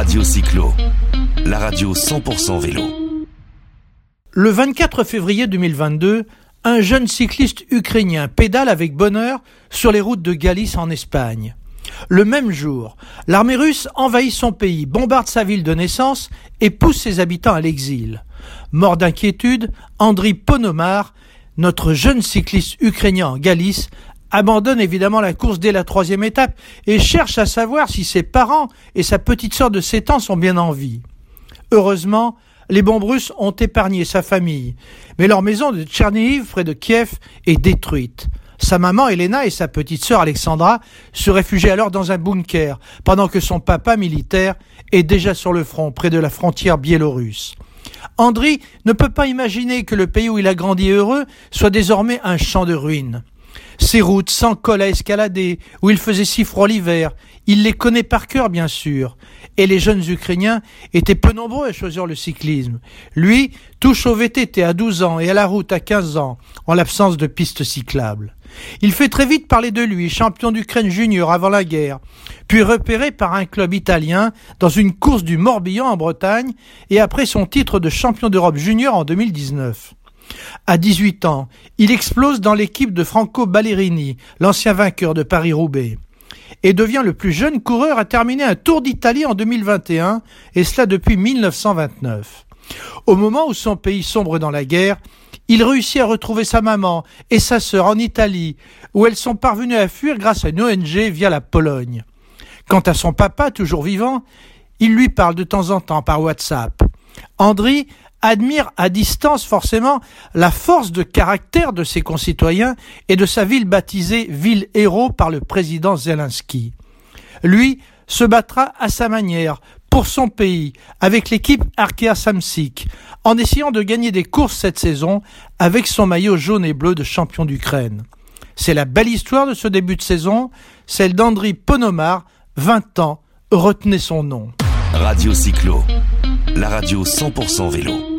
Radio Cyclo, la radio 100% vélo. Le 24 février 2022, un jeune cycliste ukrainien pédale avec bonheur sur les routes de Galice en Espagne. Le même jour, l'armée russe envahit son pays, bombarde sa ville de naissance et pousse ses habitants à l'exil. Mort d'inquiétude, Andriy Ponomar, notre jeune cycliste ukrainien en Galice, abandonne évidemment la course dès la troisième étape et cherche à savoir si ses parents et sa petite sœur de sept ans sont bien en vie. Heureusement, les bombes russes ont épargné sa famille, mais leur maison de Tchernihiv près de Kiev est détruite. Sa maman Elena et sa petite sœur Alexandra se réfugient alors dans un bunker, pendant que son papa militaire est déjà sur le front, près de la frontière biélorusse. Andri ne peut pas imaginer que le pays où il a grandi heureux soit désormais un champ de ruines. Ces routes sans col à escalader, où il faisait si froid l'hiver, il les connaît par cœur bien sûr, et les jeunes Ukrainiens étaient peu nombreux à choisir le cyclisme. Lui touche au VTT à 12 ans et à la route à 15 ans, en l'absence de pistes cyclables. Il fait très vite parler de lui, champion d'Ukraine junior avant la guerre, puis repéré par un club italien dans une course du Morbihan en Bretagne et après son titre de champion d'Europe junior en 2019. À 18 ans, il explose dans l'équipe de Franco Ballerini, l'ancien vainqueur de Paris-Roubaix, et devient le plus jeune coureur à terminer un Tour d'Italie en 2021, et cela depuis 1929. Au moment où son pays sombre dans la guerre, il réussit à retrouver sa maman et sa sœur en Italie, où elles sont parvenues à fuir grâce à une ONG via la Pologne. Quant à son papa, toujours vivant, il lui parle de temps en temps par WhatsApp. Andri admire à distance forcément la force de caractère de ses concitoyens et de sa ville baptisée ville héros par le président Zelensky. Lui se battra à sa manière pour son pays avec l'équipe Arkea Samsic en essayant de gagner des courses cette saison avec son maillot jaune et bleu de champion d'Ukraine. C'est la belle histoire de ce début de saison, celle d'Andriy Ponomar, 20 ans, retenez son nom. Radio Cyclo, la radio 100% vélo.